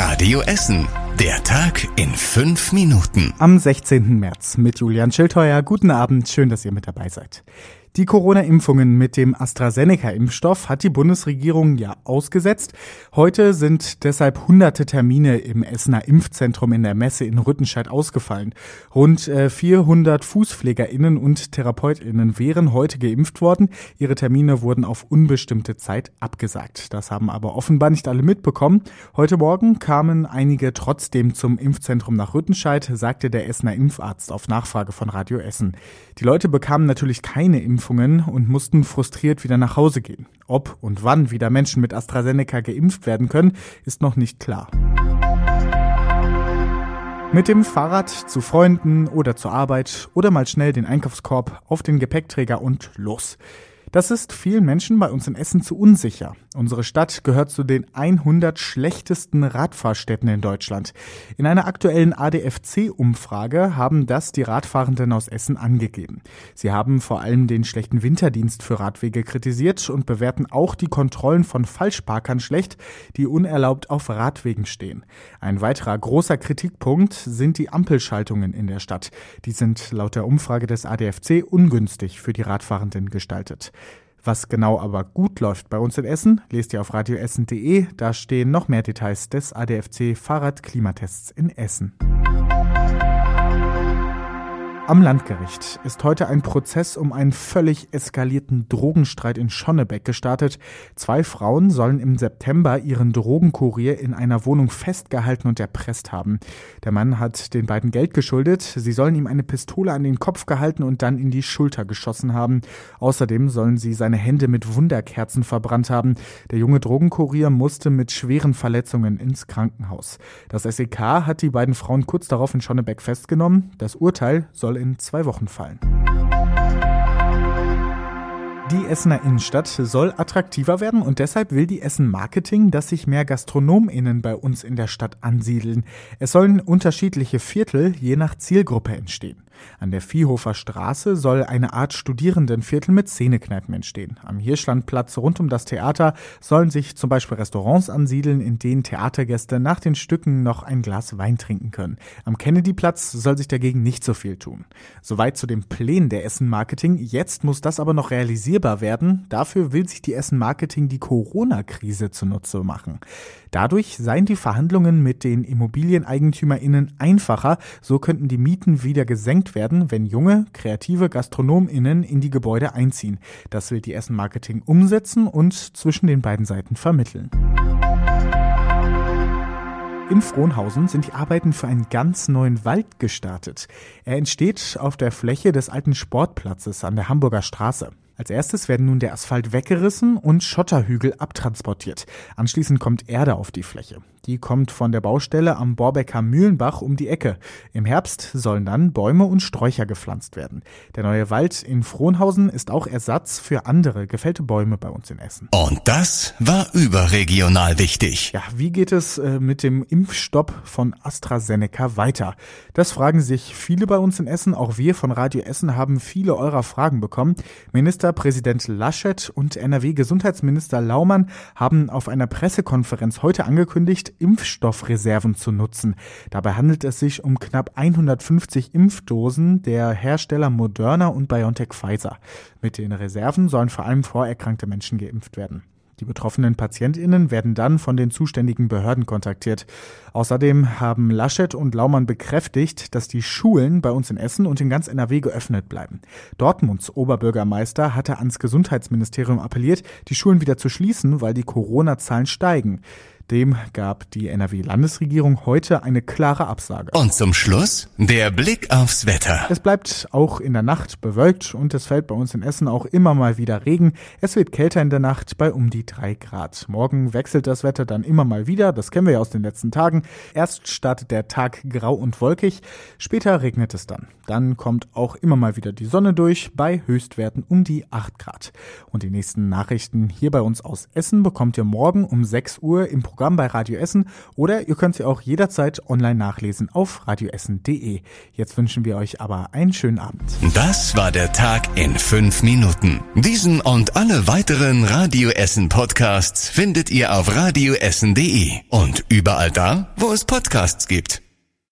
Radio Essen. Der Tag in fünf Minuten. Am 16. März mit Julian Schildheuer. Guten Abend, schön, dass ihr mit dabei seid. Die Corona-Impfungen mit dem AstraZeneca-Impfstoff hat die Bundesregierung ja ausgesetzt. Heute sind deshalb hunderte Termine im Essener Impfzentrum in der Messe in Rüttenscheid ausgefallen. Rund 400 äh, FußpflegerInnen und TherapeutInnen wären heute geimpft worden. Ihre Termine wurden auf unbestimmte Zeit abgesagt. Das haben aber offenbar nicht alle mitbekommen. Heute Morgen kamen einige trotzdem zum Impfzentrum nach Rüttenscheid, sagte der Essener Impfarzt auf Nachfrage von Radio Essen. Die Leute bekamen natürlich keine Impfung Impfungen und mussten frustriert wieder nach Hause gehen. Ob und wann wieder Menschen mit AstraZeneca geimpft werden können, ist noch nicht klar. Mit dem Fahrrad zu Freunden oder zur Arbeit oder mal schnell den Einkaufskorb auf den Gepäckträger und los. Das ist vielen Menschen bei uns in Essen zu unsicher. Unsere Stadt gehört zu den 100 schlechtesten Radfahrstädten in Deutschland. In einer aktuellen ADFC-Umfrage haben das die Radfahrenden aus Essen angegeben. Sie haben vor allem den schlechten Winterdienst für Radwege kritisiert und bewerten auch die Kontrollen von Falschparkern schlecht, die unerlaubt auf Radwegen stehen. Ein weiterer großer Kritikpunkt sind die Ampelschaltungen in der Stadt. Die sind laut der Umfrage des ADFC ungünstig für die Radfahrenden gestaltet. Was genau aber gut läuft bei uns in Essen, lest ihr auf radioessen.de. Da stehen noch mehr Details des ADFC Fahrradklimatests in Essen. Am Landgericht ist heute ein Prozess um einen völlig eskalierten Drogenstreit in Schonnebeck gestartet. Zwei Frauen sollen im September ihren Drogenkurier in einer Wohnung festgehalten und erpresst haben. Der Mann hat den beiden Geld geschuldet. Sie sollen ihm eine Pistole an den Kopf gehalten und dann in die Schulter geschossen haben. Außerdem sollen sie seine Hände mit Wunderkerzen verbrannt haben. Der junge Drogenkurier musste mit schweren Verletzungen ins Krankenhaus. Das SEK hat die beiden Frauen kurz darauf in Schonnebeck festgenommen. Das Urteil soll in zwei Wochen fallen. Die Essener Innenstadt soll attraktiver werden und deshalb will die Essen Marketing, dass sich mehr GastronomInnen bei uns in der Stadt ansiedeln. Es sollen unterschiedliche Viertel je nach Zielgruppe entstehen. An der Viehhofer Straße soll eine Art Studierendenviertel mit Szenekneipen entstehen. Am Hirschlandplatz rund um das Theater sollen sich zum Beispiel Restaurants ansiedeln, in denen Theatergäste nach den Stücken noch ein Glas Wein trinken können. Am Kennedyplatz soll sich dagegen nicht so viel tun. Soweit zu den Plänen der Essen Marketing. Jetzt muss das aber noch realisierbar werden. Dafür will sich die Essen Marketing die Corona-Krise zunutze machen. Dadurch seien die Verhandlungen mit den ImmobilieneigentümerInnen einfacher. So könnten die Mieten wieder gesenkt werden, wenn junge, kreative GastronomInnen in die Gebäude einziehen. Das will die Essen Marketing umsetzen und zwischen den beiden Seiten vermitteln. In Frohnhausen sind die Arbeiten für einen ganz neuen Wald gestartet. Er entsteht auf der Fläche des alten Sportplatzes an der Hamburger Straße. Als erstes werden nun der Asphalt weggerissen und Schotterhügel abtransportiert. Anschließend kommt Erde auf die Fläche. Die kommt von der Baustelle am Borbecker Mühlenbach um die Ecke. Im Herbst sollen dann Bäume und Sträucher gepflanzt werden. Der neue Wald in Frohnhausen ist auch Ersatz für andere gefällte Bäume bei uns in Essen. Und das war überregional wichtig. Ja, wie geht es äh, mit dem Impfstopp von AstraZeneca weiter? Das fragen sich viele bei uns in Essen. Auch wir von Radio Essen haben viele eurer Fragen bekommen. Ministerpräsident Laschet und NRW-Gesundheitsminister Laumann haben auf einer Pressekonferenz heute angekündigt, Impfstoffreserven zu nutzen. Dabei handelt es sich um knapp 150 Impfdosen der Hersteller Moderna und BioNTech Pfizer. Mit den Reserven sollen vor allem vorerkrankte Menschen geimpft werden. Die betroffenen PatientInnen werden dann von den zuständigen Behörden kontaktiert. Außerdem haben Laschet und Laumann bekräftigt, dass die Schulen bei uns in Essen und in ganz NRW geöffnet bleiben. Dortmunds Oberbürgermeister hatte ans Gesundheitsministerium appelliert, die Schulen wieder zu schließen, weil die Corona-Zahlen steigen. Dem gab die NRW-Landesregierung heute eine klare Absage. Und zum Schluss der Blick aufs Wetter. Es bleibt auch in der Nacht bewölkt und es fällt bei uns in Essen auch immer mal wieder Regen. Es wird kälter in der Nacht bei um die drei Grad. Morgen wechselt das Wetter dann immer mal wieder. Das kennen wir ja aus den letzten Tagen. Erst startet der Tag grau und wolkig. Später regnet es dann. Dann kommt auch immer mal wieder die Sonne durch bei Höchstwerten um die acht Grad. Und die nächsten Nachrichten hier bei uns aus Essen bekommt ihr morgen um 6 Uhr im Programm Programm bei Radio Essen oder ihr könnt sie auch jederzeit online nachlesen auf radioessen.de. Jetzt wünschen wir euch aber einen schönen Abend. Das war der Tag in fünf Minuten. Diesen und alle weiteren Radio Essen Podcasts findet ihr auf radioessen.de und überall da, wo es Podcasts gibt.